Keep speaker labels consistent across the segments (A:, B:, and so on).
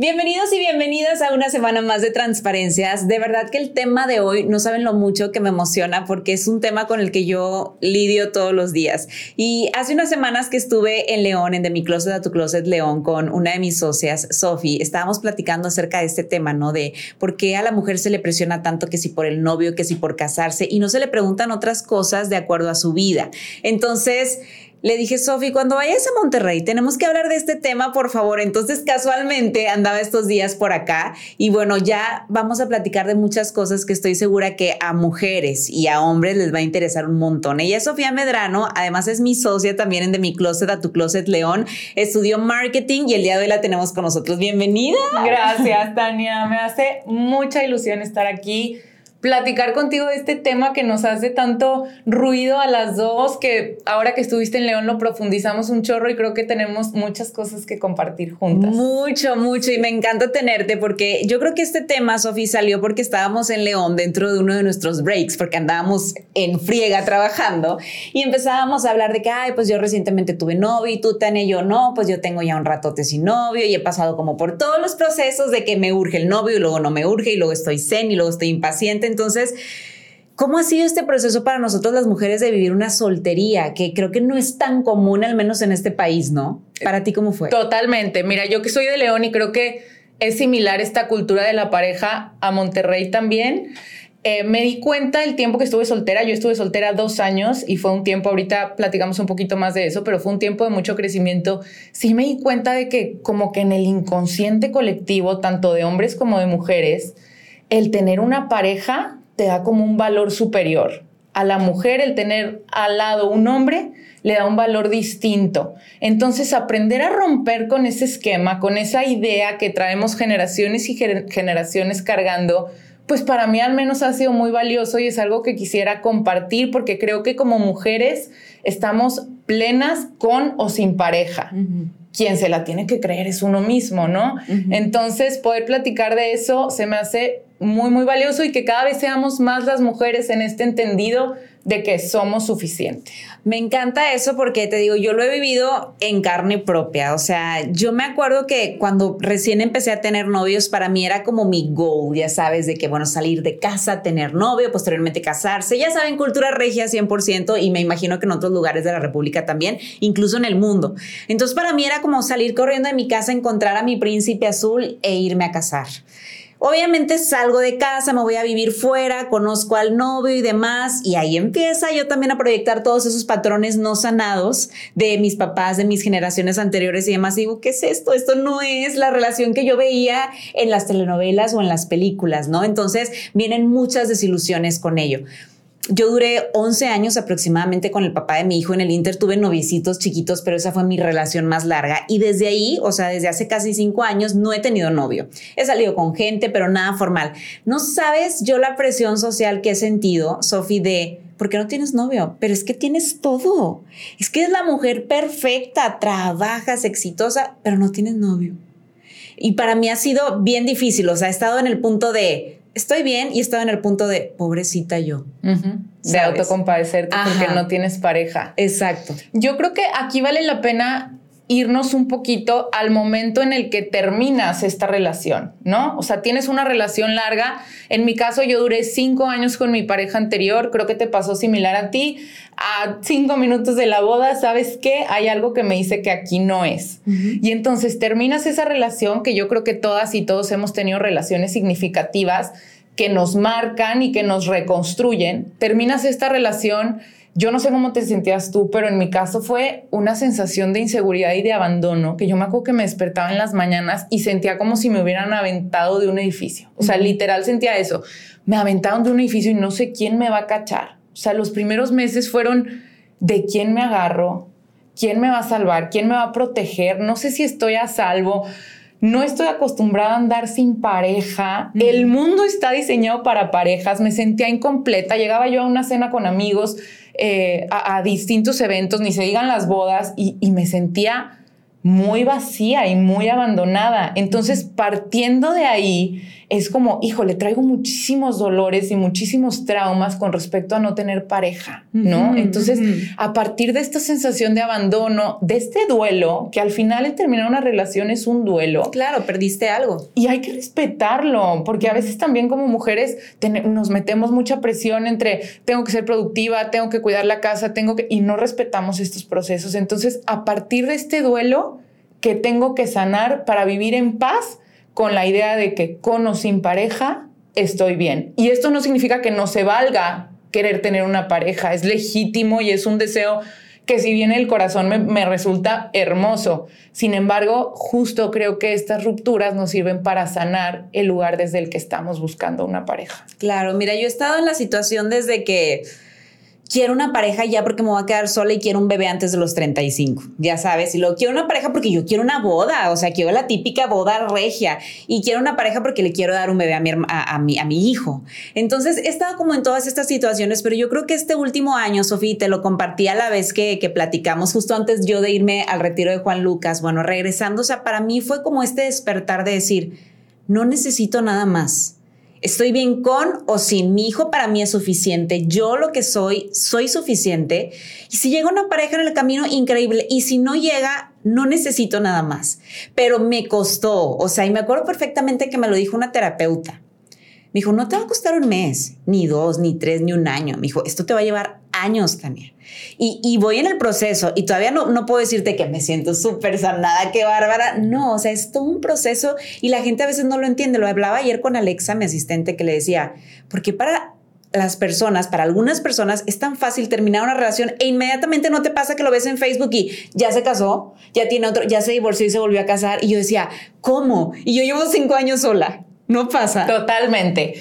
A: Bienvenidos y bienvenidas a una semana más de transparencias. De verdad que el tema de hoy no saben lo mucho que me emociona porque es un tema con el que yo lidio todos los días. Y hace unas semanas que estuve en León, en De Mi Closet a Tu Closet León, con una de mis socias, Sofi, estábamos platicando acerca de este tema, ¿no? De por qué a la mujer se le presiona tanto que si por el novio, que si por casarse y no se le preguntan otras cosas de acuerdo a su vida. Entonces, le dije, Sofi, cuando vayas a Monterrey tenemos que hablar de este tema, por favor. Entonces, casualmente andaba estos días por acá y bueno, ya vamos a platicar de muchas cosas que estoy segura que a mujeres y a hombres les va a interesar un montón. Ella es Sofía Medrano, además es mi socia también en De Mi Closet a Tu Closet León. Estudió marketing y el día de hoy la tenemos con nosotros. Bienvenida.
B: Gracias, Tania. Me hace mucha ilusión estar aquí platicar contigo de este tema que nos hace tanto ruido a las dos, que ahora que estuviste en León lo profundizamos un chorro y creo que tenemos muchas cosas que compartir juntas.
A: Mucho, mucho y me encanta tenerte porque yo creo que este tema, Sofi, salió porque estábamos en León dentro de uno de nuestros breaks, porque andábamos en friega trabajando y empezábamos a hablar de que, ay, pues yo recientemente tuve novio y tú, Tania, yo no, pues yo tengo ya un ratote sin novio y he pasado como por todos los procesos de que me urge el novio y luego no me urge y luego estoy zen y luego estoy impaciente entonces, ¿Cómo ha sido este proceso para nosotros las mujeres de vivir una soltería que creo que no es tan común, al menos en este país, ¿no? Para ti, ¿cómo fue?
B: Totalmente. Mira, yo que soy de León y creo que es similar esta cultura de la pareja a Monterrey también. Eh, me di cuenta el tiempo que estuve soltera. Yo estuve soltera dos años y fue un tiempo, ahorita platicamos un poquito más de eso, pero fue un tiempo de mucho crecimiento. Sí me di cuenta de que como que en el inconsciente colectivo, tanto de hombres como de mujeres, el tener una pareja te da como un valor superior. A la mujer el tener al lado un hombre le da un valor distinto. Entonces, aprender a romper con ese esquema, con esa idea que traemos generaciones y generaciones cargando, pues para mí al menos ha sido muy valioso y es algo que quisiera compartir porque creo que como mujeres estamos plenas con o sin pareja. Quien se la tiene que creer es uno mismo, ¿no? Entonces, poder platicar de eso se me hace muy, muy valioso y que cada vez seamos más las mujeres en este entendido de que somos suficientes.
A: Me encanta eso porque te digo, yo lo he vivido en carne propia. O sea, yo me acuerdo que cuando recién empecé a tener novios, para mí era como mi goal, ya sabes, de que, bueno, salir de casa, tener novio, posteriormente casarse. Ya saben, cultura regia 100% y me imagino que en otros lugares de la República también, incluso en el mundo. Entonces, para mí era como salir corriendo de mi casa, encontrar a mi príncipe azul e irme a casar. Obviamente salgo de casa, me voy a vivir fuera, conozco al novio y demás, y ahí empieza yo también a proyectar todos esos patrones no sanados de mis papás, de mis generaciones anteriores y demás. digo, ¿qué es esto? Esto no es la relación que yo veía en las telenovelas o en las películas, ¿no? Entonces vienen muchas desilusiones con ello. Yo duré 11 años aproximadamente con el papá de mi hijo en el Inter, tuve novicitos chiquitos, pero esa fue mi relación más larga. Y desde ahí, o sea, desde hace casi cinco años, no he tenido novio. He salido con gente, pero nada formal. No sabes yo la presión social que he sentido, Sofi, de ¿por qué no tienes novio? Pero es que tienes todo. Es que es la mujer perfecta, trabajas, exitosa, pero no tienes novio. Y para mí ha sido bien difícil, o sea, he estado en el punto de estoy bien y estaba en el punto de pobrecita yo.
B: De autocompadecerte porque no tienes pareja.
A: Exacto.
B: Yo creo que aquí vale la pena irnos un poquito al momento en el que terminas esta relación, ¿no? O sea, tienes una relación larga. En mi caso, yo duré cinco años con mi pareja anterior. Creo que te pasó similar a ti. A cinco minutos de la boda, ¿sabes qué? Hay algo que me dice que aquí no es. Y entonces terminas esa relación, que yo creo que todas y todos hemos tenido relaciones significativas que nos marcan y que nos reconstruyen. Terminas esta relación yo no sé cómo te sentías tú, pero en mi caso fue una sensación de inseguridad y de abandono, que yo me acuerdo que me despertaba en las mañanas y sentía como si me hubieran aventado de un edificio. O sea, literal sentía eso. Me aventaron de un edificio y no sé quién me va a cachar. O sea, los primeros meses fueron de quién me agarro, quién me va a salvar, quién me va a proteger, no sé si estoy a salvo. no estoy acostumbrada a andar sin pareja, el mundo está diseñado para parejas, me sentía incompleta, llegaba yo a una cena con amigos, eh, a, distintos eventos, ni se digan las bodas, y, y me sentía muy vacía y muy abandonada. Entonces, partiendo de ahí, es como, híjole, traigo muchísimos dolores y muchísimos traumas con respecto a no tener pareja, ¿no? Entonces, a partir de esta sensación de abandono, de este duelo, que al final el terminar una relación es un duelo.
A: Claro, perdiste algo.
B: Y hay que respetarlo, porque a veces también como mujeres nos metemos mucha presión entre tengo que ser productiva, tengo que cuidar la casa, tengo que... y no respetamos estos procesos. Entonces, a partir de este duelo que tengo que sanar para vivir en paz, con la idea de que con o sin pareja estoy bien. Y esto no significa que no se valga querer tener una pareja, es legítimo y es un deseo que si bien el corazón me, resulta hermoso, sin embargo, justo creo que estas rupturas nos sirven para sanar el lugar desde el que estamos buscando una pareja.
A: Claro, mira, yo he estado en la situación desde que quiero una pareja ya porque me voy a quedar sola y quiero un bebé antes de los 35, ya sabes, y luego quiero una pareja porque yo quiero una boda, o sea, quiero la típica boda regia, y quiero una pareja porque le quiero dar un bebé a mi, a, mi, a mi hijo. Entonces, he estado como en todas estas situaciones, pero yo creo que este último año, Sofía, te lo compartí a la vez que, que platicamos, justo antes yo de irme al retiro de Juan Lucas, bueno, regresando, o sea, para mí fue como este despertar de decir, no necesito nada más Estoy bien con o sin mi hijo, para mí es suficiente. Yo lo que soy, soy suficiente. Y si llega una pareja en el camino, increíble. Y si no llega, no necesito nada más. Pero me costó, o sea, y me acuerdo perfectamente que me lo dijo una terapeuta. Me dijo, no te va a costar un mes, ni dos, ni tres, ni un año. Me dijo, esto te va a llevar años también. Y, voy en el proceso y todavía no, no puedo decirte que me siento súper sanada, qué bárbara. No, o sea, es todo un proceso y la gente a veces no lo entiende. Lo hablaba ayer con Alexa, mi asistente, que le decía, porque para las personas, para algunas personas, es tan fácil terminar una relación e inmediatamente no te pasa que lo ves en Facebook y ya se casó, ya tiene otro, ya se divorció y se volvió a casar. Y yo decía, ¿cómo? Y yo llevo cinco años sola. No pasa.
B: Totalmente.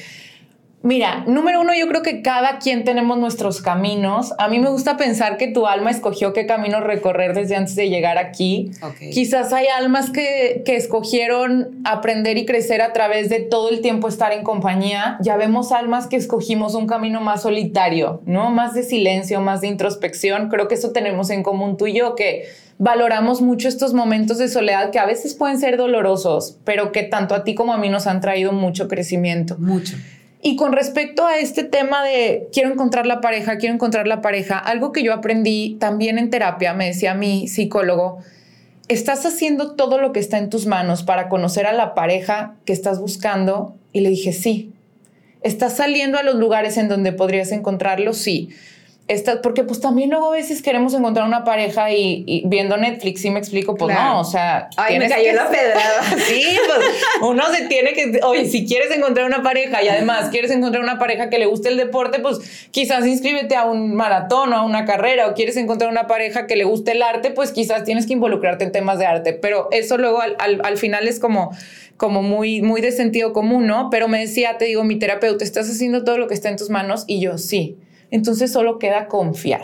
B: Mira, número uno, yo creo que cada quien tenemos nuestros caminos. A mí me gusta pensar que tu alma escogió qué camino recorrer desde antes de llegar aquí. Quizás hay almas que, que, escogieron aprender y crecer a través de todo el tiempo estar en compañía. Ya vemos almas que escogimos un camino más solitario, ¿no? Más de silencio, más de introspección. Creo que eso tenemos en común tú y yo, que valoramos mucho estos momentos de soledad que a veces pueden ser dolorosos, pero que tanto a ti como a mí nos han traído mucho crecimiento.
A: Mucho.
B: Y con respecto a este tema de quiero encontrar la pareja, quiero encontrar la pareja, algo que yo aprendí también en terapia, me decía mi psicólogo, estás haciendo todo lo que está en tus manos para conocer a la pareja que estás buscando. Y le dije, sí. ¿Estás saliendo a los lugares en donde podrías encontrarlo? Sí porque pues también luego a veces queremos encontrar una pareja y, viendo Netflix, sí me explico, pues no, o sea...
A: Ay, me cayó la pedrada.
B: sí, pues uno se tiene que... Oye, si quieres encontrar una pareja y además quieres encontrar una pareja que le guste el deporte, pues quizás inscríbete a un maratón o a una carrera o quieres encontrar una pareja que le guste el arte, pues quizás tienes que involucrarte en temas de arte, pero eso luego al, al final es como como muy, muy de sentido común, ¿no? Pero me decía, te digo, mi terapeuta, estás haciendo todo lo que está en tus manos y yo sí entonces solo queda confiar.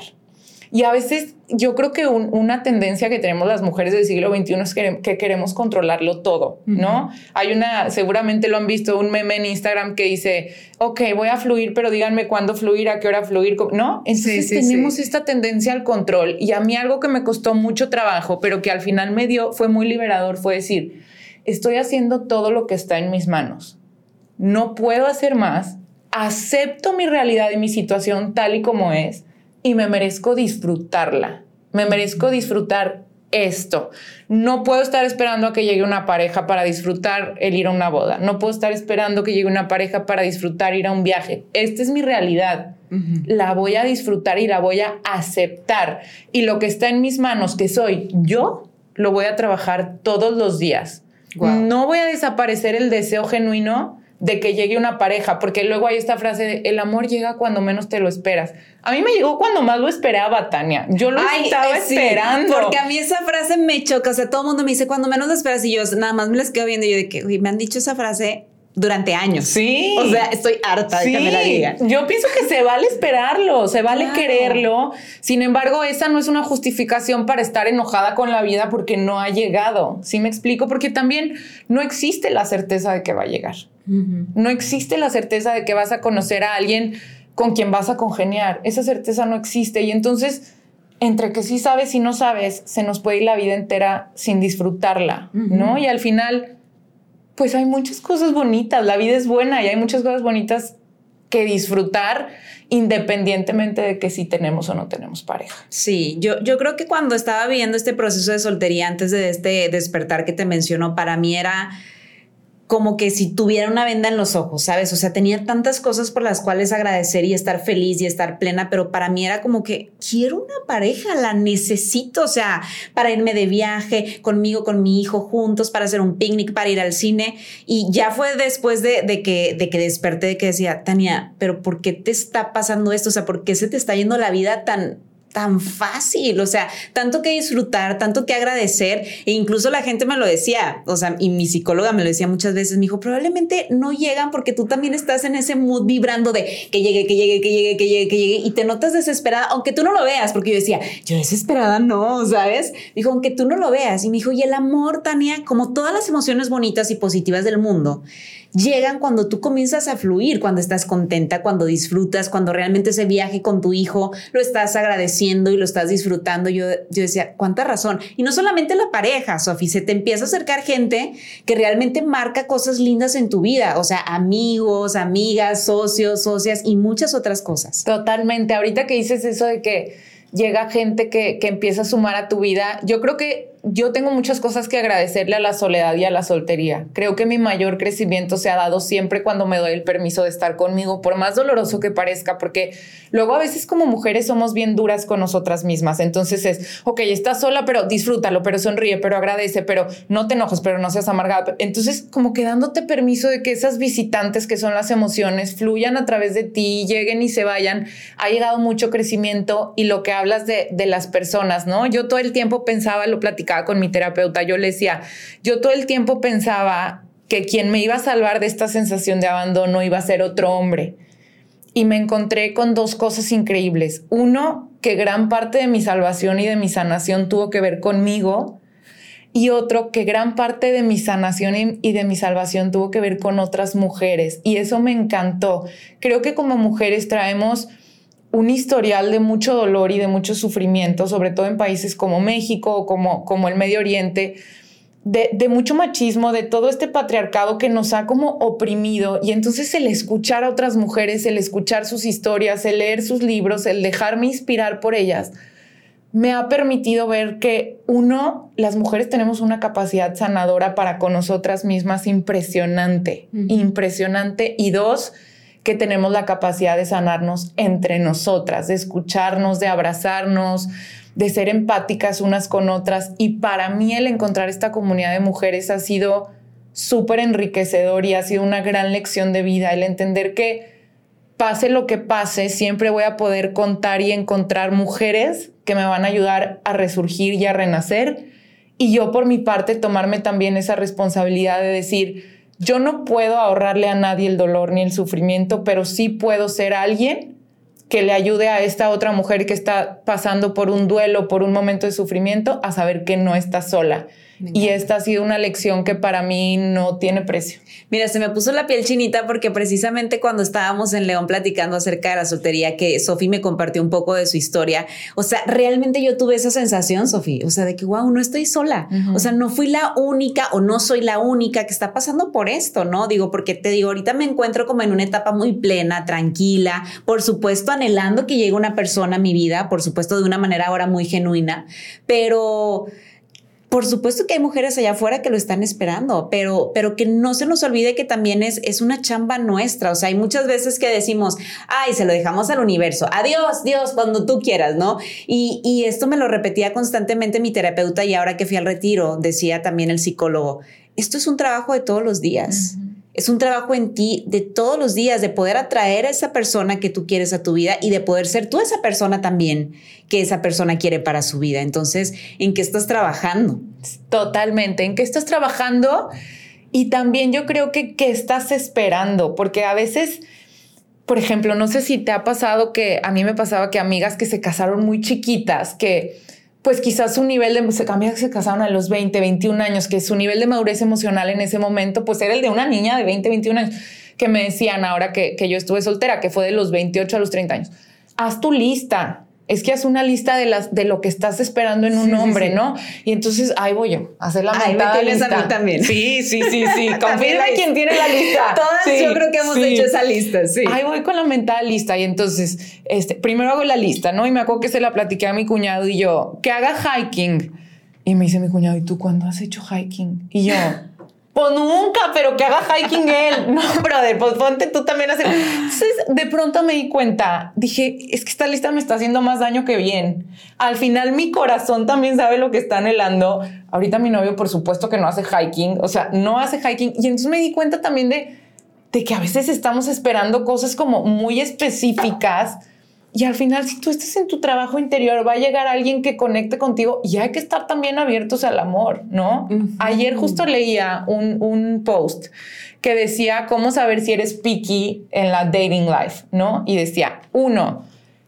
B: Y a veces yo creo que una tendencia que tenemos las mujeres del siglo XXI es que, queremos controlarlo todo, ¿no? Hay una, seguramente lo han visto, un meme en Instagram que dice, ok, voy a fluir, pero díganme cuándo fluir, a qué hora fluir, ¿no? Entonces tenemos esta tendencia al control. Y a mí algo que me costó mucho trabajo, pero que al final me dio, fue muy liberador, fue decir, estoy haciendo todo lo que está en mis manos. No puedo hacer más, acepto mi realidad y mi situación tal y como es y me merezco disfrutarla. Me merezco disfrutar esto. No puedo estar esperando a que llegue una pareja para disfrutar el ir a una boda. No puedo estar esperando que llegue una pareja para disfrutar ir a un viaje. Esta es mi realidad. La voy a disfrutar y la voy a aceptar. Y lo que está en mis manos, que soy yo, lo voy a trabajar todos los días. No voy a desaparecer el deseo genuino de que llegue una pareja, porque luego hay esta frase de el amor llega cuando menos te lo esperas. A mí me llegó cuando más lo esperaba, Tania. Yo lo estaba esperando.
A: Porque a mí esa frase me choca. O sea, todo el mundo me dice cuando menos lo esperas y yo nada más me les quedo viendo y yo de que me han dicho esa frase durante años.
B: Sí.
A: O sea, estoy harta de que me la digan.
B: Yo pienso que se vale esperarlo, se vale quererlo. Sin embargo, esa no es una justificación para estar enojada con la vida porque no ha llegado. ¿Sí me explico? Porque también no existe la certeza de que va a llegar. No existe la certeza de que vas a conocer a alguien con quien vas a congeniar. Esa certeza no existe. Y entonces, entre que sí sabes y no sabes, se nos puede ir la vida entera sin disfrutarla, ¿no? Y al final pues hay muchas cosas bonitas, la vida es buena y hay muchas cosas bonitas que disfrutar independientemente de que si tenemos o no tenemos pareja.
A: Sí, yo, yo creo que cuando estaba viviendo este proceso de soltería antes de este despertar que te menciono, para mí era como que si tuviera una venda en los ojos, ¿sabes? O sea, tenía tantas cosas por las cuales agradecer y estar feliz y estar plena, pero para mí era como que quiero una pareja, la necesito, o sea, para irme de viaje conmigo, con mi hijo juntos, para hacer un picnic, para ir al cine. Y ya fue después de, que, de que desperté, de que decía, Tania, pero ¿por qué te está pasando esto? O sea, ¿por qué se te está yendo la vida tan tan fácil, o sea, tanto que disfrutar, tanto que agradecer, e incluso la gente me lo decía, o sea, y mi psicóloga me lo decía muchas veces, me dijo, probablemente no llegan porque tú también estás en ese mood vibrando de que llegue, que llegue, que llegue, que llegue, que llegue, y te notas desesperada, aunque tú no lo veas, porque yo decía, yo desesperada no, ¿sabes? Dijo, aunque tú no lo veas, y me dijo, y el amor, Tania, como todas las emociones bonitas y positivas del mundo, llegan cuando tú comienzas a fluir, cuando estás contenta, cuando disfrutas, cuando realmente ese viaje con tu hijo lo estás agradeciendo y lo estás disfrutando. Yo, yo decía, cuánta razón. Y no solamente la pareja, Sofi, se te empieza a acercar gente que realmente marca cosas lindas en tu vida, o sea, amigos, amigas, socios, socias y muchas otras cosas.
B: Totalmente. Ahorita que dices eso de que llega gente que, que empieza a sumar a tu vida, yo creo que yo tengo muchas cosas que agradecerle a la soledad y a la soltería. Creo que mi mayor crecimiento se ha dado siempre cuando me doy el permiso de estar conmigo, por más doloroso que parezca, porque luego a veces como mujeres somos bien duras con nosotras mismas. Entonces es, ok, estás sola, pero disfrútalo, pero sonríe, pero agradece, pero no te enojes, pero no seas amargada. Entonces como que dándote permiso de que esas visitantes que son las emociones fluyan a través de ti, lleguen y se vayan, ha llegado mucho crecimiento y lo que hablas de, de las personas, ¿no? Yo todo el tiempo pensaba, lo platicaba, con mi terapeuta, yo le decía, yo todo el tiempo pensaba que quien me iba a salvar de esta sensación de abandono iba a ser otro hombre. Y me encontré con dos cosas increíbles. Uno, que gran parte de mi salvación y de mi sanación tuvo que ver conmigo. Y otro, que gran parte de mi sanación y de mi salvación tuvo que ver con otras mujeres. Y eso me encantó. Creo que como mujeres traemos un historial de mucho dolor y de mucho sufrimiento, sobre todo en países como México, como, como el Medio Oriente, de, de, mucho machismo, de todo este patriarcado que nos ha como oprimido. Y entonces el escuchar a otras mujeres, el escuchar sus historias, el leer sus libros, el dejarme inspirar por ellas, me ha permitido ver que uno, las mujeres tenemos una capacidad sanadora para con nosotras mismas impresionante, impresionante. Y dos, que tenemos la capacidad de sanarnos entre nosotras, de escucharnos, de abrazarnos, de ser empáticas unas con otras. Y para mí el encontrar esta comunidad de mujeres ha sido súper enriquecedor y ha sido una gran lección de vida, el entender que pase lo que pase, siempre voy a poder contar y encontrar mujeres que me van a ayudar a resurgir y a renacer. Y yo por mi parte tomarme también esa responsabilidad de decir, yo no puedo ahorrarle a nadie el dolor ni el sufrimiento, pero sí puedo ser alguien que le ayude a esta otra mujer que está pasando por un duelo, por un momento de sufrimiento, a saber que no está sola y esta ha sido una lección que para mí no tiene precio.
A: Mira, se me puso la piel chinita porque precisamente cuando estábamos en León platicando acerca de la soltería, que Sofi me compartió un poco de su historia, o sea, realmente yo tuve esa sensación, Sofi, o sea, de que, wow, no estoy sola, o sea, no fui la única o no soy la única que está pasando por esto, ¿no? Digo, porque te digo, ahorita me encuentro como en una etapa muy plena, tranquila, por supuesto, anhelando que llegue una persona a mi vida, por supuesto, de una manera ahora muy genuina, pero por supuesto que hay mujeres allá afuera que lo están esperando, pero, pero que no se nos olvide que también es, es una chamba nuestra. O sea, hay muchas veces que decimos, ay, se lo dejamos al universo. Adiós, Dios, cuando tú quieras, ¿no? Y, y esto me lo repetía constantemente mi terapeuta y ahora que fui al retiro, decía también el psicólogo, esto es un trabajo de todos los días. Es un trabajo en ti de todos los días, de poder atraer a esa persona que tú quieres a tu vida y de poder ser tú esa persona también que esa persona quiere para su vida. Entonces, ¿en qué estás trabajando?
B: Totalmente, ¿en qué estás trabajando? Y también yo creo que, ¿qué estás esperando? Porque a veces, por ejemplo, no sé si te ha pasado que a mí me pasaba que amigas que se casaron muy chiquitas, que pues quizás su nivel de, amigas que se casaron a los 20, 21 años, que su nivel de madurez emocional en ese momento, pues era el de una niña de 20, 21 años, que me decían ahora que, que yo estuve soltera, que fue de los 28 a los 30 años. Haz tu lista, es que haz una lista de las de lo que estás esperando en un hombre, ¿no? Y entonces ahí voy yo, a hacer la mentada lista.
A: A mí también.
B: Sí, sí, sí, sí. Confirma quien tiene la lista.
A: Todas yo creo que hemos hecho esa lista, sí.
B: Ahí voy con la mentada lista y entonces, este, primero hago la lista, ¿no? Y me acuerdo que se la platiqué a mi cuñado y yo, que haga hiking. Y me dice mi cuñado, ¿y tú cuándo has hecho hiking? Y yo, pues nunca, pero que haga hiking él. No, brother, pues ponte tú también a hacer. Entonces, de pronto me di cuenta, dije, es que esta lista me está haciendo más daño que bien. Al final, mi corazón también sabe lo que está anhelando. Ahorita mi novio, por supuesto que no hace hiking, o sea, no hace hiking. Y entonces me di cuenta también de, de que a veces estamos esperando cosas como muy específicas y al final, si tú estás en tu trabajo interior, va a llegar alguien que conecte contigo y hay que estar también abiertos al amor, ¿no? Ayer justo leía un, un, post que decía cómo saber si eres picky en la dating life, ¿no? Y decía, uno,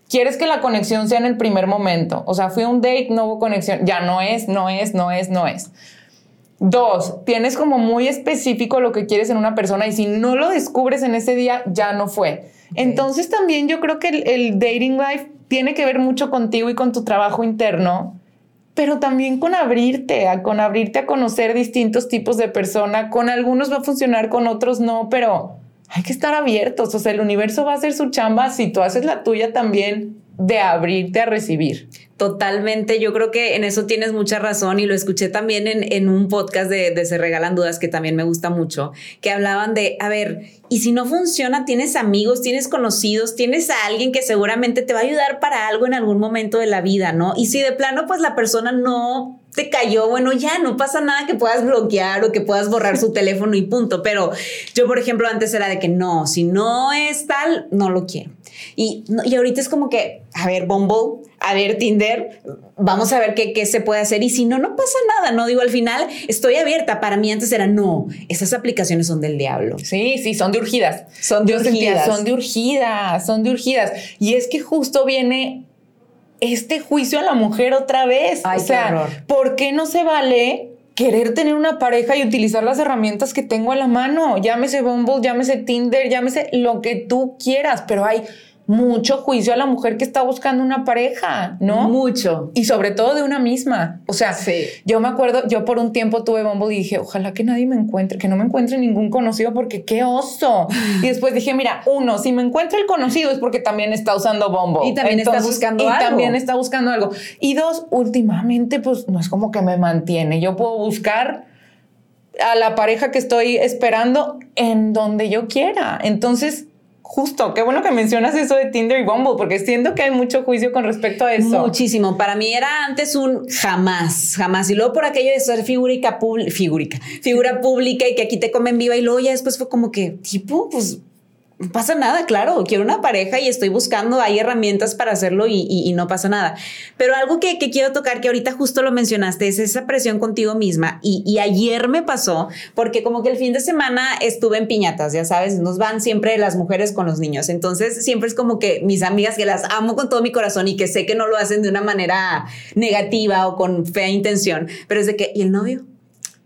B: quieres que la conexión sea en el primer momento. O sea, fui a un date, no hubo conexión. Ya no es, no es, no es, no es. Dos, tienes como muy específico lo que quieres en una persona y si no lo descubres en ese día, ya no fue. Entonces también yo creo que el, dating life tiene que ver mucho contigo y con tu trabajo interno, pero también con abrirte, a, con abrirte a conocer distintos tipos de persona. Con algunos va a funcionar, con otros no, pero hay que estar abiertos. O sea, el universo va a hacer su chamba si tú haces la tuya también de abrirte a recibir.
A: Totalmente, yo creo que en eso tienes mucha razón y lo escuché también en, un podcast de, de, Se Regalan Dudas que también me gusta mucho, que hablaban de, a ver, y si no funciona, tienes amigos, tienes conocidos, tienes a alguien que seguramente te va a ayudar para algo en algún momento de la vida, ¿no? Y si de plano, pues la persona no te cayó, bueno, ya no pasa nada que puedas bloquear o que puedas borrar su teléfono y punto. Pero yo, por ejemplo, antes era de que no, si no es tal, no lo quiero. Y, y ahorita es como que, a ver, Bumble, a ver, Tinder, vamos a ver qué, qué, se puede hacer. Y si no, no pasa nada, ¿no? Digo, al final estoy abierta. Para mí antes era, no, esas aplicaciones son del diablo.
B: Sí, sí, son de urgidas.
A: Son de urgidas.
B: Son de urgidas, son de urgidas. Y es que justo viene este juicio a la mujer otra vez.
A: Ay,
B: o sea, ¿por qué no se vale querer tener una pareja y utilizar las herramientas que tengo a la mano? Llámese Bumble, llámese Tinder, llámese lo que tú quieras, pero hay mucho juicio a la mujer que está buscando una pareja, ¿no?
A: Mucho.
B: Y sobre todo de una misma. O sea, yo me acuerdo, yo por un tiempo tuve Bumble y dije, ojalá que nadie me encuentre, que no me encuentre ningún conocido porque qué oso. y después dije, mira, uno, si me encuentra el conocido es porque también está usando Bumble.
A: Y también está buscando
B: algo. Y también está buscando algo. Y dos, últimamente, pues no es como que me mantiene. Yo puedo buscar a la pareja que estoy esperando en donde yo quiera. Entonces, Justo, qué bueno que mencionas eso de Tinder y Bumble, porque siento que hay mucho juicio con respecto a eso.
A: Muchísimo. Para mí era antes un jamás, jamás. Y luego por aquello de ser figurica, figurica, figura pública y que aquí te comen viva. Y luego ya después fue como que, tipo, pues no pasa nada, claro, quiero una pareja y estoy buscando, hay herramientas para hacerlo y, no pasa nada. Pero algo que, quiero tocar, que ahorita justo lo mencionaste, es esa presión contigo misma. Y, ayer me pasó, porque como que el fin de semana estuve en piñatas, ya sabes, nos van siempre las mujeres con los niños. Entonces siempre es como que mis amigas que las amo con todo mi corazón y que sé que no lo hacen de una manera negativa o con fea intención, pero es de que, ¿y el novio?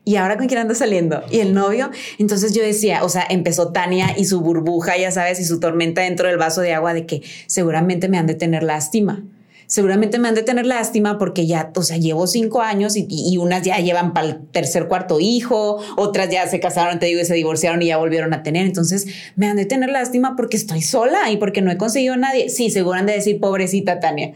A: ¿Y ahora con quién anda saliendo? ¿Y el novio? Entonces yo decía, o sea, empezó Tania y su burbuja, ya sabes, y su tormenta dentro del vaso de agua de que seguramente me han de tener lástima seguramente me han de tener lástima porque ya, o sea, llevo cinco años y, unas ya llevan para el tercer, cuarto hijo, otras ya se casaron, te digo, y se divorciaron y ya volvieron a tener. Entonces, me han de tener lástima porque estoy sola y porque no he conseguido a nadie. Sí, seguro han de decir, pobrecita Tania.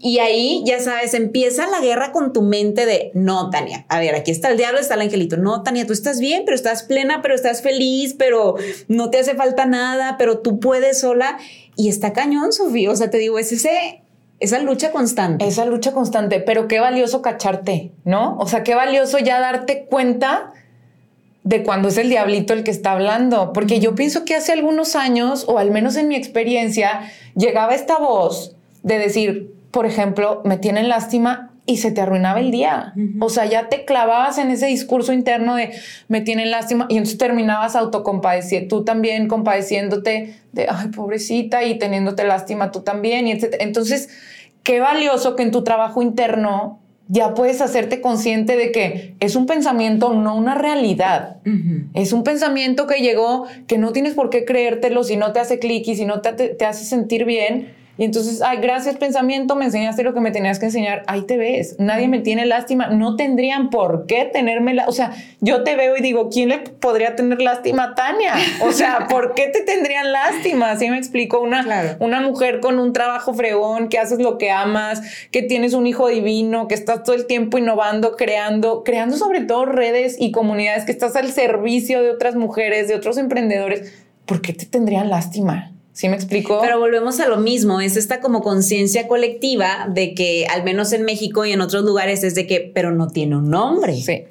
A: Y ahí, ya sabes, empieza la guerra con tu mente de, no, Tania, a ver, aquí está el diablo, está el angelito. No, Tania, tú estás bien, pero estás plena, pero estás feliz, pero no te hace falta nada, pero tú puedes sola. Y está cañón, Sofía. O sea, te digo, es ese esa lucha constante.
B: Esa lucha constante, pero qué valioso cacharte, ¿no? O sea, qué valioso ya darte cuenta de cuando es el diablito el que está hablando, porque yo pienso que hace algunos años, o al menos en mi experiencia, llegaba esta voz de decir, por ejemplo, me tienen lástima y se te arruinaba el día. O sea, ya te clavabas en ese discurso interno de me tienen lástima y entonces terminabas autocompadeciendo, tú también compadeciéndote de, ay, pobrecita y teniéndote lástima tú también y etc. Entonces, qué valioso que en tu trabajo interno ya puedes hacerte consciente de que es un pensamiento, no una realidad. Es un pensamiento que llegó, que no tienes por qué creértelo si no te hace clic y si no te, te hace sentir bien y entonces, ay, gracias pensamiento, me enseñaste lo que me tenías que enseñar, ahí te ves, nadie me tiene lástima, no tendrían por qué tenerme, la o sea, yo te veo y digo, ¿quién le podría tener lástima a Tania? O sea, ¿por qué te tendrían lástima? Así me explico, una, una mujer con un trabajo fregón, que haces lo que amas, que tienes un hijo divino, que estás todo el tiempo innovando, creando, creando sobre todo redes y comunidades, que estás al servicio de otras mujeres, de otros emprendedores, ¿por qué te tendrían lástima? ¿Sí me explico?
A: Pero volvemos a lo mismo, es esta como conciencia colectiva de que al menos en México y en otros lugares es de que, pero no tiene un nombre.
B: Sí.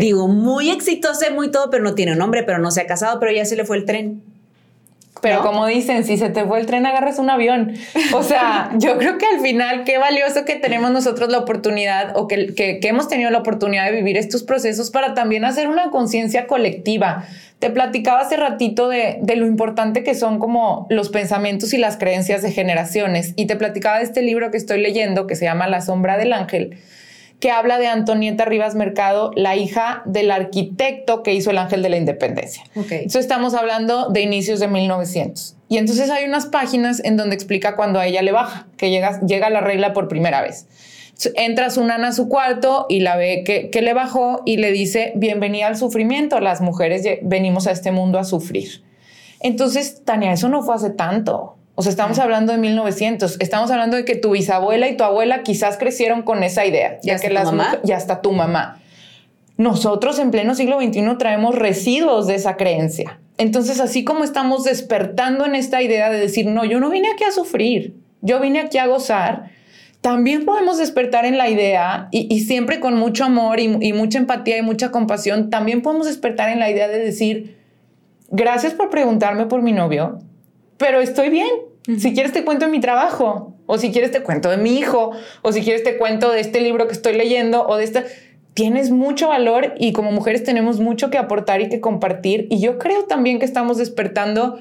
A: Digo, muy exitosa y muy todo, pero no tiene un nombre, pero no se ha casado, pero ya se le fue el tren.
B: Pero como dicen, si se te fue el tren, agarras un avión. O sea, yo creo que al final, qué valioso que tenemos nosotros la oportunidad o que, que, que hemos tenido la oportunidad de vivir estos procesos para también hacer una conciencia colectiva. Te platicaba hace ratito de, de, lo importante que son como los pensamientos y las creencias de generaciones. Y te platicaba de este libro que estoy leyendo que se llama La sombra del ángel que habla de Antonieta Rivas Mercado, la hija del arquitecto que hizo el Ángel de la Independencia.
A: Okay.
B: Entonces estamos hablando de inicios de 1900. Y entonces hay unas páginas en donde explica cuando a ella le baja, que llega, llega la regla por primera vez. Entra su nana a su cuarto y la ve que, que le bajó y le dice, bienvenida al sufrimiento, las mujeres venimos a este mundo a sufrir. Entonces, Tania, eso no fue hace tanto. O sea, estamos hablando de 1900. Estamos hablando de que tu bisabuela y tu abuela quizás crecieron con esa idea.
A: Ya que las mamá?
B: ya hasta tu mamá. Nosotros en pleno siglo XXI traemos residuos de esa creencia. Entonces, así como estamos despertando en esta idea de decir, no, yo no vine aquí a sufrir, yo vine aquí a gozar, también podemos despertar en la idea, y, y siempre con mucho amor y, y mucha empatía y mucha compasión, también podemos despertar en la idea de decir, gracias por preguntarme por mi novio, pero estoy bien, si quieres te cuento de mi trabajo, o si quieres te cuento de mi hijo, o si quieres te cuento de este libro que estoy leyendo, o de esta... Tienes mucho valor y como mujeres tenemos mucho que aportar y que compartir. Y yo creo también que estamos despertando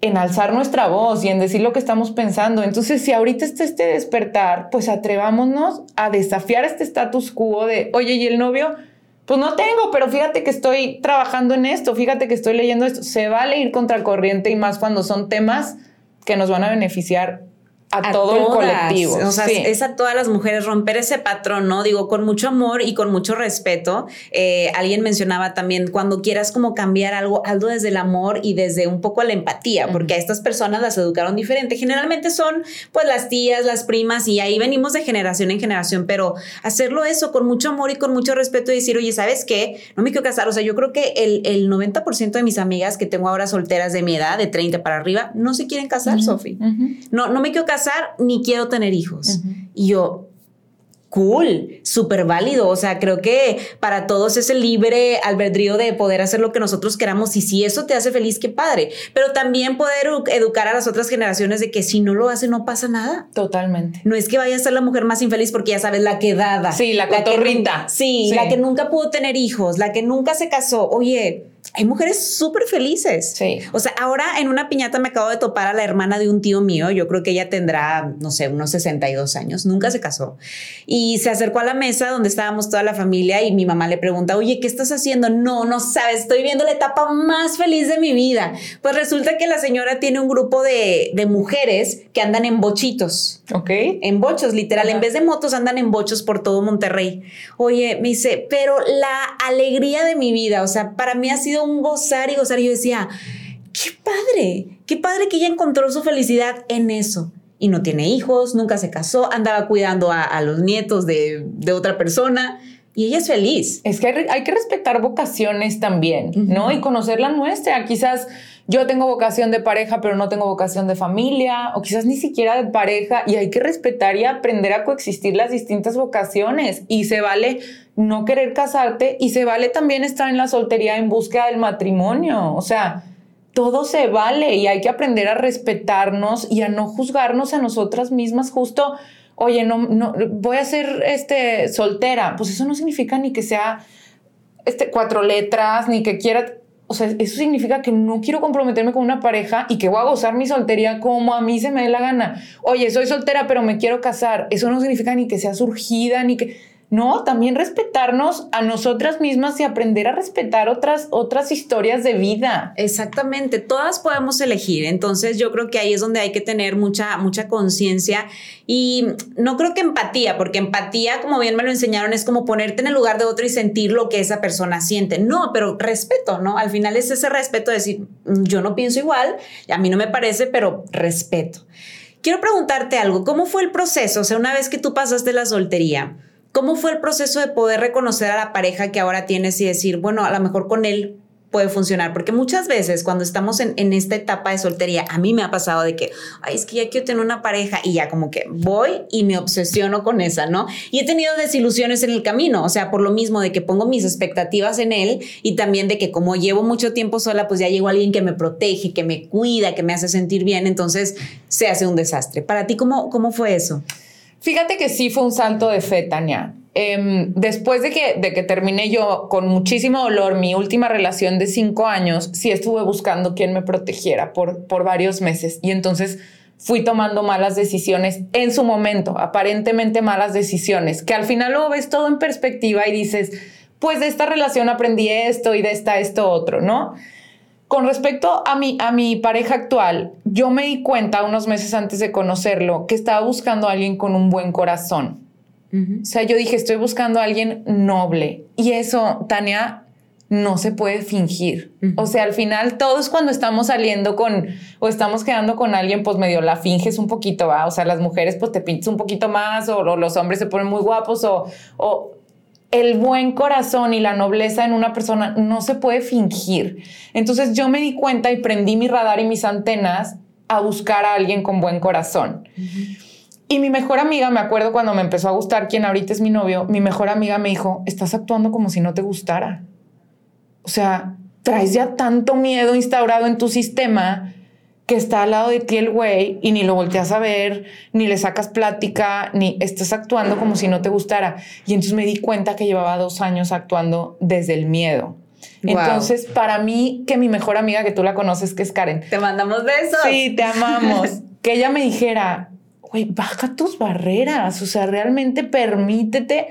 B: en alzar nuestra voz y en decir lo que estamos pensando. Entonces, si ahorita está este despertar, pues atrevámonos a desafiar este status quo de, oye, ¿y el novio? Pues no tengo, pero fíjate que estoy trabajando en esto, fíjate que estoy leyendo esto. Se vale ir contra corriente y más cuando son temas que nos van a beneficiar a, a todo todas. el colectivo.
A: O sea, sí. es a todas las mujeres romper ese patrón, ¿no? Digo, con mucho amor y con mucho respeto. Eh, alguien mencionaba también, cuando quieras como cambiar algo, algo desde el amor y desde un poco la empatía, porque uh -huh. a estas personas las educaron diferente. Generalmente son pues las tías, las primas y ahí venimos de generación en generación, pero hacerlo eso con mucho amor y con mucho respeto y decir, oye, ¿sabes qué? No me quiero casar. O sea, yo creo que el, el 90% de mis amigas que tengo ahora solteras de mi edad, de 30 para arriba, no se quieren casar, uh -huh. Sofi. Uh -huh. No, no me quiero casar ni quiero tener hijos. Uh -huh. Y yo, cool, súper válido. O sea, creo que para todos es el libre albedrío de poder hacer lo que nosotros queramos y si eso te hace feliz, qué padre. Pero también poder educar a las otras generaciones de que si no lo hace no pasa nada.
B: Totalmente.
A: No es que vaya a ser la mujer más infeliz porque ya sabes, la quedada.
B: Sí, la cotorrita.
A: Sí, sí, la que nunca pudo tener hijos, la que nunca se casó. Oye, hay mujeres súper felices.
B: Sí.
A: O sea, ahora en una piñata me acabo de topar a la hermana de un tío mío. Yo creo que ella tendrá, no sé, unos 62 años. Nunca se casó. Y se acercó a la mesa donde estábamos toda la familia y mi mamá le pregunta, oye, ¿qué estás haciendo? No, no sabes, estoy viendo la etapa más feliz de mi vida. Pues resulta que la señora tiene un grupo de, de mujeres que andan en bochitos.
B: Ok.
A: En bochos, literal. Ajá. En vez de motos andan en bochos por todo Monterrey. Oye, me dice, pero la alegría de mi vida, o sea, para mí ha sido un gozar y gozar. Y yo decía, qué padre, qué padre que ella encontró su felicidad en eso. Y no tiene hijos, nunca se casó, andaba cuidando a, a los nietos de, de, otra persona. Y ella es feliz.
B: Es que hay, hay que respetar vocaciones también, uh -huh. ¿no? Y conocer la nuestra. Quizás yo tengo vocación de pareja, pero no tengo vocación de familia, o quizás ni siquiera de pareja, y hay que respetar y aprender a coexistir las distintas vocaciones. Y se vale no querer casarte y se vale también estar en la soltería en búsqueda del matrimonio. O sea, todo se vale y hay que aprender a respetarnos y a no juzgarnos a nosotras mismas justo oye, no, no, voy a ser este, soltera. Pues eso no significa ni que sea este, cuatro letras, ni que quiera o sea, eso significa que no quiero comprometerme con una pareja y que voy a gozar mi soltería como a mí se me dé la gana. Oye, soy soltera, pero me quiero casar. Eso no significa ni que sea surgida, ni que no, también respetarnos a nosotras mismas y aprender a respetar otras, otras historias de vida.
A: Exactamente, todas podemos elegir. Entonces yo creo que ahí es donde hay que tener mucha, mucha conciencia y no creo que empatía, porque empatía, como bien me lo enseñaron, es como ponerte en el lugar de otro y sentir lo que esa persona siente. No, pero respeto, ¿no? Al final es ese respeto de decir, mm, yo no pienso igual, a mí no me parece, pero respeto. Quiero preguntarte algo, ¿cómo fue el proceso? O sea, una vez que tú pasaste la soltería, ¿Cómo fue el proceso de poder reconocer a la pareja que ahora tienes y decir, bueno, a lo mejor con él puede funcionar? Porque muchas veces cuando estamos en, esta etapa de soltería, a mí me ha pasado de que, ay, es que ya quiero tener una pareja y ya como que voy y me obsesiono con esa, ¿no? Y he tenido desilusiones en el camino, o sea, por lo mismo de que pongo mis expectativas en él y también de que como llevo mucho tiempo sola, pues ya llegó alguien que me protege, que me cuida, que me hace sentir bien, entonces se hace un desastre. Para ti, ¿cómo, cómo fue eso?
B: Fíjate que sí fue un salto de fe, Tania. Em, después de que, de que terminé yo con muchísimo dolor mi última relación de cinco años, sí estuve buscando quien me protegiera por, por varios meses. Y entonces fui tomando malas decisiones en su momento, aparentemente malas decisiones, que al final lo ves todo en perspectiva y dices, pues de esta relación aprendí esto y de esta esto otro, ¿no? Con respecto a mi, a mi pareja actual, yo me di cuenta unos meses antes de conocerlo que estaba buscando a alguien con un buen corazón. O sea, yo dije, estoy buscando a alguien noble. Y eso, Tania, no se puede fingir. O sea, al final todos cuando estamos saliendo con o estamos quedando con alguien, pues medio la finges un poquito, ¿va? O sea, las mujeres pues te pintas un poquito más o, los hombres se ponen muy guapos o, o el buen corazón y la nobleza en una persona no se puede fingir. Entonces yo me di cuenta y prendí mi radar y mis antenas a buscar a alguien con buen corazón. Y mi mejor amiga, me acuerdo cuando me empezó a gustar quien ahorita es mi novio, mi mejor amiga me dijo, estás actuando como si no te gustara. O sea, traes ya tanto miedo instaurado en tu sistema que está al lado de ti el güey y ni lo volteas a ver, ni le sacas plática, ni estás actuando como si no te gustara. Y entonces me di cuenta que llevaba dos años actuando desde el miedo. Entonces, para mí, que mi mejor amiga, que tú la conoces, que es Karen.
A: Te mandamos besos.
B: Sí, te amamos. que ella me dijera, güey, baja tus barreras, o sea, realmente permítete,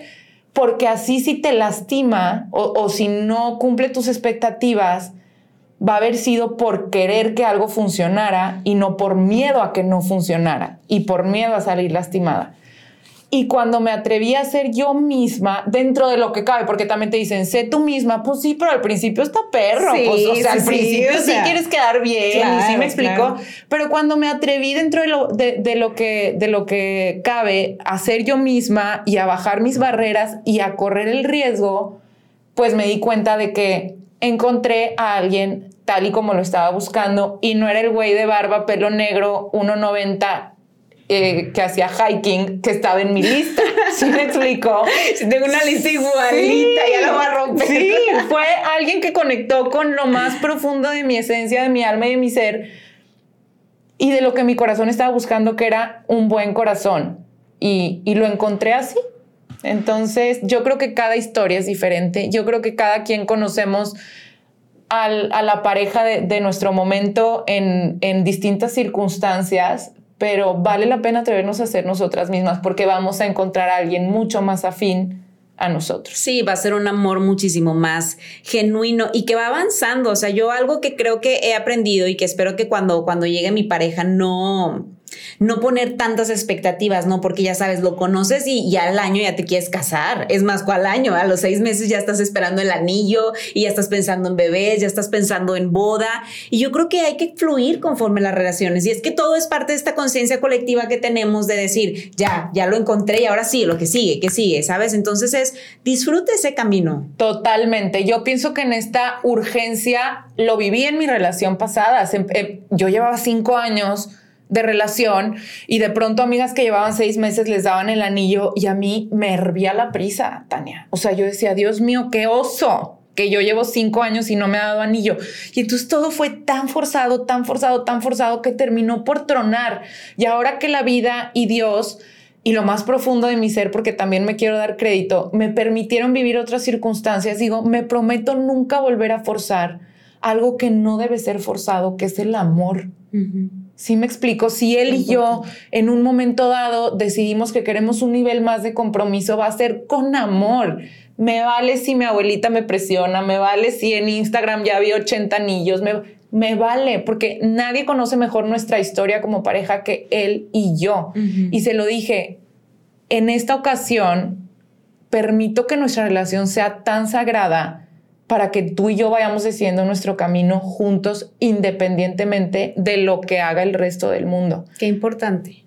B: porque así si te lastima o, o si no cumple tus expectativas, va a haber sido por querer que algo funcionara y no por miedo a que no funcionara y por miedo a salir lastimada. Y cuando me atreví a ser yo misma, dentro de lo que cabe, porque también te dicen, sé tú misma, pues sí, pero al principio está perro. pues, o sea, al principio sí, quieres quedar bien, y sí me explicó. Pero cuando me atreví dentro de lo, de, lo que, de lo que cabe a ser yo misma y a bajar mis barreras y a correr el riesgo, pues me di cuenta de que encontré a alguien tal y como lo estaba buscando y no era el güey de barba, pelo negro, 1,90 eh, que hacía hiking que estaba en mi lista. ¿Sí me explicó?
A: tengo una lista igualita, ya la voy a romper.
B: Sí, fue alguien que conectó con lo más profundo de mi esencia, de mi alma y de mi ser y de lo que mi corazón estaba buscando, que era un buen corazón. Y, y lo encontré así. Entonces, yo creo que cada historia es diferente. Yo creo que cada quien conocemos a la pareja de, nuestro momento en, en, distintas circunstancias, pero vale la pena atrevernos a ser nosotras mismas porque vamos a encontrar a alguien mucho más afín a nosotros.
A: Sí, va a ser un amor muchísimo más genuino y que va avanzando. O sea, yo algo que creo que he aprendido y que espero que cuando, cuando llegue mi pareja no, no poner tantas expectativas, ¿no? Porque ya sabes, lo conoces y ya al año ya te quieres casar. Es más, ¿cuál año? A los seis meses ya estás esperando el anillo y ya estás pensando en bebés, ya estás pensando en boda. Y yo creo que hay que fluir conforme las relaciones. Y es que todo es parte de esta conciencia colectiva que tenemos de decir, ya, ya lo encontré y ahora sí, lo que sigue, que sigue, ¿sabes? Entonces es, disfrute ese camino.
B: Totalmente. Yo pienso que en esta urgencia lo viví en mi relación pasada. Eh, yo llevaba cinco años de relación y de pronto amigas que llevaban seis meses les daban el anillo y a mí me hervía la prisa, Tania. O sea, yo decía, Dios mío, qué oso que yo llevo cinco años y no me ha dado anillo. Y entonces todo fue tan forzado, tan forzado, tan forzado que terminó por tronar. Y ahora que la vida y Dios y lo más profundo de mi ser, porque también me quiero dar crédito, me permitieron vivir otras circunstancias. Digo, me prometo nunca volver a forzar algo que no debe ser forzado, que es el amor. Sí me explico, si él y yo en un momento dado decidimos que queremos un nivel más de compromiso, va a ser con amor. Me vale si mi abuelita me presiona, me vale si en Instagram ya vi 80 anillos, me, me vale, porque nadie conoce mejor nuestra historia como pareja que él y yo. Y se lo dije, en esta ocasión, permito que nuestra relación sea tan sagrada para que tú y yo vayamos decidiendo nuestro camino juntos independientemente de lo que haga el resto del mundo.
A: Qué importante.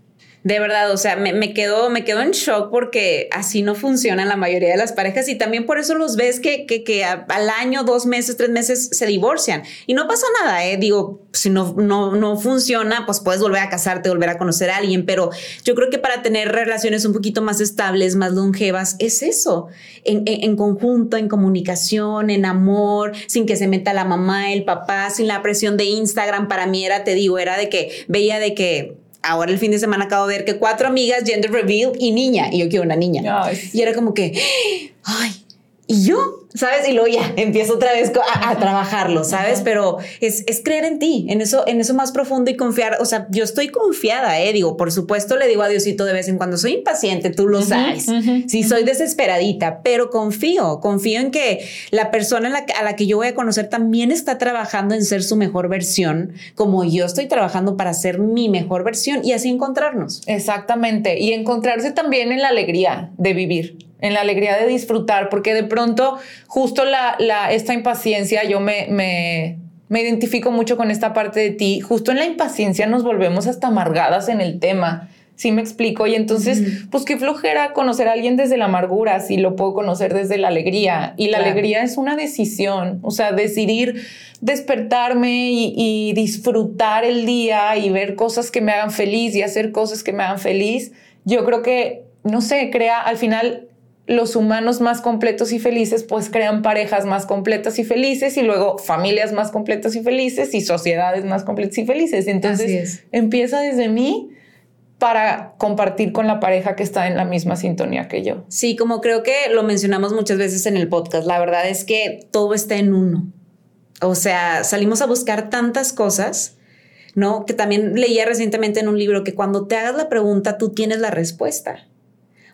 A: De verdad, o sea, me, me, quedo, me quedo en shock porque así no funcionan la mayoría de las parejas y también por eso los ves que, que, que al año, dos meses, tres meses se divorcian. Y no pasa nada, ¿eh? Digo, si no, no, no funciona, pues puedes volver a casarte, volver a conocer a alguien, pero yo creo que para tener relaciones un poquito más estables, más longevas, es eso, en, en, en conjunto, en comunicación, en amor, sin que se meta la mamá, el papá, sin la presión de Instagram. Para mí era, te digo, era de que veía de que ahora el fin de semana acabo de ver que cuatro amigas, gender reveal y niña, y yo quiero una niña. Y era como que, ay, ¿y yo? ¿Sabes? Y luego ya empiezo otra vez a, a trabajarlo, ¿sabes? Pero es, es, creer en ti, en eso, en eso más profundo y confiar. O sea, yo estoy confiada, ¿eh? Digo, por supuesto le digo a Diosito de vez en cuando, soy impaciente, tú lo sabes. Uh -huh, sí, soy desesperadita, pero confío, confío en que la persona la, a la que yo voy a conocer también está trabajando en ser su mejor versión, como yo estoy trabajando para ser mi mejor versión y así encontrarnos.
B: Exactamente. Y encontrarse también en la alegría de vivir en la alegría de disfrutar, porque de pronto justo la, la, esta impaciencia, yo me, me, me identifico mucho con esta parte de ti, justo en la impaciencia nos volvemos hasta amargadas en el tema. Sí me explico. Y entonces, pues qué flojera conocer a alguien desde la amargura, si lo puedo conocer desde la alegría. Y la claro. alegría es una decisión, o sea, decidir despertarme y, y, disfrutar el día y ver cosas que me hagan feliz y hacer cosas que me hagan feliz. Yo creo que, no sé, crea al final los humanos más completos y felices pues crean parejas más completas y felices y luego familias más completas y felices y sociedades más completas y felices. Entonces empieza desde mí para compartir con la pareja que está en la misma sintonía que yo.
A: Sí, como creo que lo mencionamos muchas veces en el podcast, la verdad es que todo está en uno. O sea, salimos a buscar tantas cosas, ¿no? Que también leía recientemente en un libro que cuando te hagas la pregunta, tú tienes la respuesta.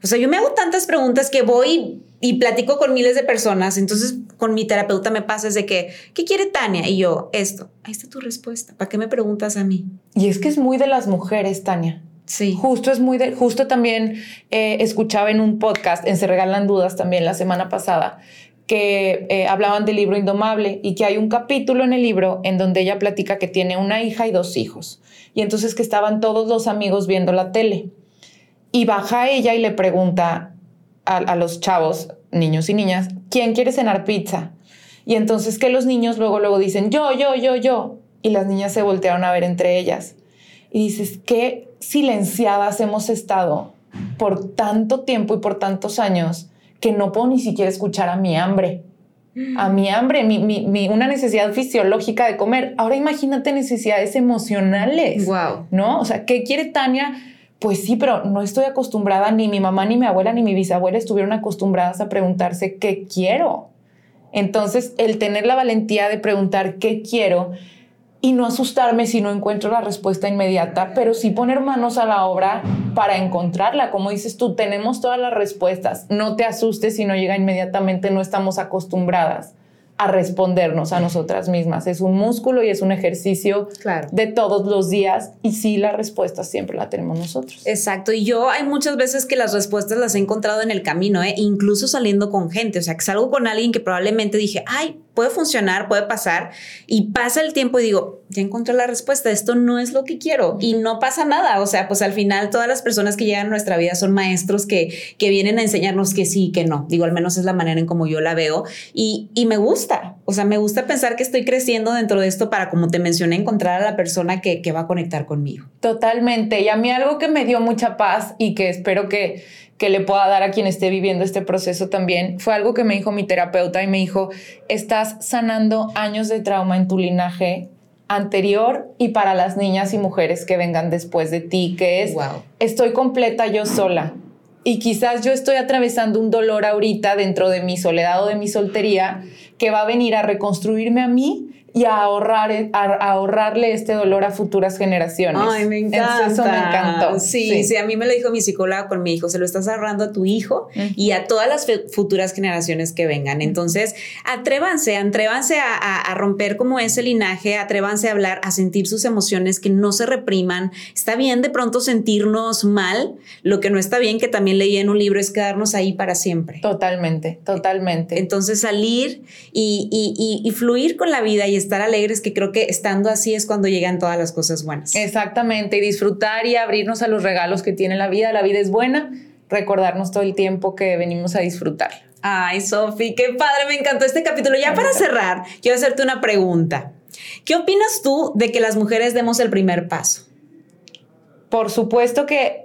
A: O sea, yo me hago tantas preguntas que voy y platico con miles de personas. Entonces, con mi terapeuta me pasa es de que, ¿qué quiere Tania? Y yo, esto. Ahí está tu respuesta. ¿Para qué me preguntas a mí?
B: Y es que es muy de las mujeres, Tania.
A: Sí.
B: Justo es muy de, justo también eh, escuchaba en un podcast, en Se Regalan Dudas también la semana pasada, que eh, hablaban del libro Indomable y que hay un capítulo en el libro en donde ella platica que tiene una hija y dos hijos. Y entonces que estaban todos los amigos viendo la tele y baja ella y le pregunta a, a, los chavos, niños y niñas, ¿quién quiere cenar pizza? Y entonces que los niños luego, luego dicen, yo, yo, yo, yo. Y las niñas se voltearon a ver entre ellas. Y dices, qué silenciadas hemos estado por tanto tiempo y por tantos años que no puedo ni siquiera escuchar a mi hambre. A mi hambre, mi, mi, mi, una necesidad fisiológica de comer. Ahora imagínate necesidades emocionales.
A: Wow.
B: ¿No? O sea, ¿qué quiere Tania? Pues sí, pero no estoy acostumbrada, ni mi mamá, ni mi abuela, ni mi bisabuela estuvieron acostumbradas a preguntarse qué quiero. Entonces, el tener la valentía de preguntar qué quiero y no asustarme si no encuentro la respuesta inmediata, pero sí poner manos a la obra para encontrarla. Como dices tú, tenemos todas las respuestas. No te asustes si no llega inmediatamente, no estamos acostumbradas a respondernos a nosotras mismas. Es un músculo y es un ejercicio
A: claro.
B: de todos los días y sí la respuesta siempre la tenemos nosotros.
A: Exacto. Y yo hay muchas veces que las respuestas las he encontrado en el camino, ¿eh? incluso saliendo con gente. O sea, que salgo con alguien que probablemente dije, ay, puede funcionar, puede pasar. Y pasa el tiempo y digo, ya encontré la respuesta, esto no es lo que quiero. Y no pasa nada. O sea, pues al final todas las personas que llegan a nuestra vida son maestros que, que vienen a enseñarnos que sí, que no. Digo, al menos es la manera en como yo la veo. Y, y me gusta. O sea, me gusta pensar que estoy creciendo dentro de esto para, como te mencioné, encontrar a la persona que, que va a conectar conmigo.
B: Totalmente. Y a mí algo que me dio mucha paz y que espero que que le pueda dar a quien esté viviendo este proceso también, fue algo que me dijo mi terapeuta y me dijo, estás sanando años de trauma en tu linaje anterior y para las niñas y mujeres que vengan después de ti, que es, estoy completa yo sola. Y quizás yo estoy atravesando un dolor ahorita dentro de mi soledad o de mi soltería que va a venir a reconstruirme a mí y a, ahorrar, a, ahorrarle este dolor a futuras generaciones.
A: Ay, me encanta. eso me encantó. Sí, sí, a mí me lo dijo mi psicóloga con mi hijo, se lo estás ahorrando a tu hijo y a todas las futuras generaciones que vengan. Entonces, atrévanse, atrévanse a, a, romper como ese linaje, atrévanse a hablar, a sentir sus emociones, que no se repriman. Está bien de pronto sentirnos mal, lo que no está bien, que también leí en un libro, es quedarnos ahí para siempre.
B: Totalmente, totalmente.
A: Entonces, salir y, y, y fluir con la vida y estar alegres, que creo que estando así es cuando llegan todas las cosas buenas.
B: Exactamente, y disfrutar y abrirnos a los regalos que tiene la vida. La vida es buena, recordarnos todo el tiempo que venimos a disfrutar.
A: Ay, Sofi, qué padre, me encantó este capítulo. Ya para cerrar, quiero hacerte una pregunta. ¿Qué opinas tú de que las mujeres demos el primer paso?
B: Por supuesto que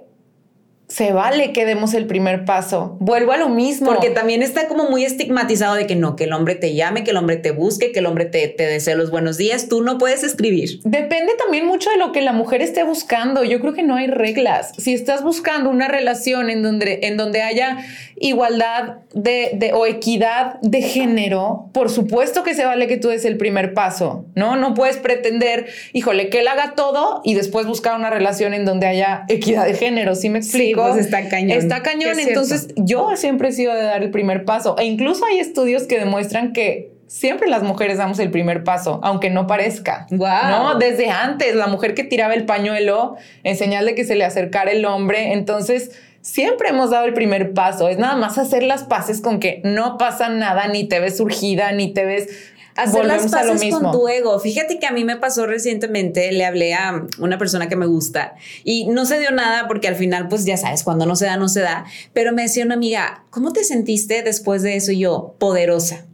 B: se vale que demos el primer paso. Vuelvo a lo mismo.
A: Porque también está como muy estigmatizado de que no, que el hombre te llame, que el hombre te busque, que el hombre te, te desee los buenos días. Tú no puedes escribir.
B: Depende también mucho de lo que la mujer esté buscando. Yo creo que no hay reglas. Si estás buscando una relación en donde, en donde haya igualdad de, de, o equidad de género, por supuesto que se vale que tú des el primer paso, ¿no? No puedes pretender, híjole, que él haga todo y después buscar una relación en donde haya equidad de género. ¿Sí me explico?
A: Pues está cañón.
B: Está cañón. Entonces, yo siempre he sido de dar el primer paso. E incluso hay estudios que demuestran que siempre las mujeres damos el primer paso, aunque no parezca.
A: Wow.
B: No, desde antes, la mujer que tiraba el pañuelo en señal de que se le acercara el hombre. Entonces, siempre hemos dado el primer paso. Es nada más hacer las paces con que no pasa nada, ni te ves surgida, ni te ves
A: hacer las paces con tu ego. Fíjate que a mí me pasó recientemente, le hablé a una persona que me gusta y no se dio nada porque al final, pues ya sabes, cuando no se da, no se da. Pero me decía una amiga, ¿cómo te sentiste después de eso? Y yo, poderosa.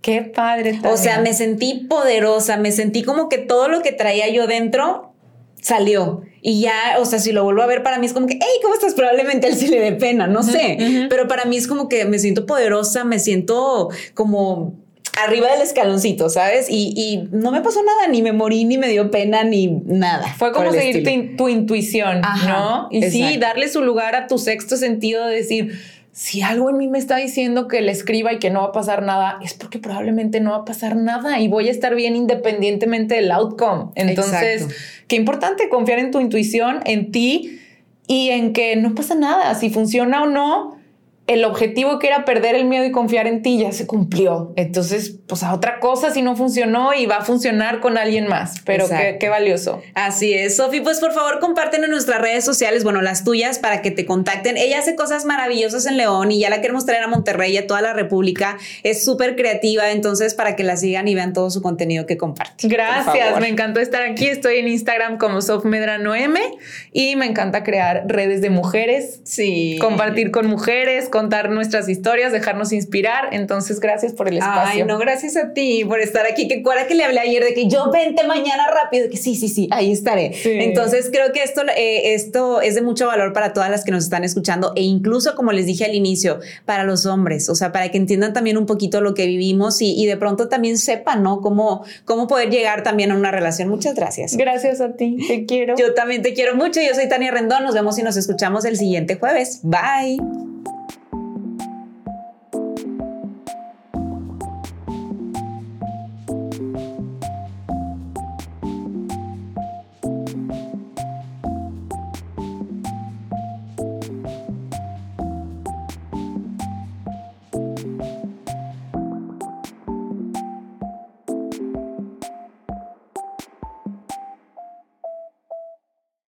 B: Qué padre.
A: O sea, me sentí poderosa, me sentí como que todo lo que traía yo dentro salió. Y ya, o sea, si lo vuelvo a ver, para mí es como que, hey, ¿cómo estás? Probablemente él sí le dé pena, no sé. Pero para mí es como que me siento poderosa, me siento como arriba del escaloncito, ¿sabes? Y, no me pasó nada, ni me morí, ni me dio pena, ni nada.
B: Fue como seguir tu, intuición, ¿no? Y sí, darle su lugar a tu sexto sentido de decir, si algo en mí me está diciendo que le escriba y que no va a pasar nada, es porque probablemente no va a pasar nada y voy a estar bien independientemente del outcome. Entonces, qué importante confiar en tu intuición, en ti y en que no pasa nada. Si funciona o no, el objetivo que era perder el miedo y confiar en ti ya se cumplió. Entonces, pues a otra cosa si no funcionó y va a funcionar con alguien más. Pero qué, valioso.
A: Así es. Sofi, pues por favor comparten en nuestras redes sociales, bueno, las tuyas para que te contacten. Ella hace cosas maravillosas en León y ya la queremos traer a Monterrey y a toda la República. Es súper creativa, entonces para que la sigan y vean todo su contenido que comparte.
B: Gracias, me encantó estar aquí. Estoy en Instagram como SofMedranoM y me encanta crear redes de mujeres.
A: Sí.
B: Compartir con mujeres contar nuestras historias, dejarnos inspirar. Entonces, gracias por el espacio.
A: Ay, no, gracias a ti por estar aquí. Que cuara que le hablé ayer de que yo vente mañana rápido, que sí, sí, sí, ahí estaré. Entonces, creo que esto, eh, esto es de mucho valor para todas las que nos están escuchando e incluso, como les dije al inicio, para los hombres, o sea, para que entiendan también un poquito lo que vivimos y, y de pronto también sepan, ¿no? Cómo, cómo poder llegar también a una relación. Muchas gracias.
B: Gracias a ti, te quiero.
A: Yo también te quiero mucho. Yo soy Tania Rendón. Nos vemos y nos escuchamos el siguiente jueves. Bye.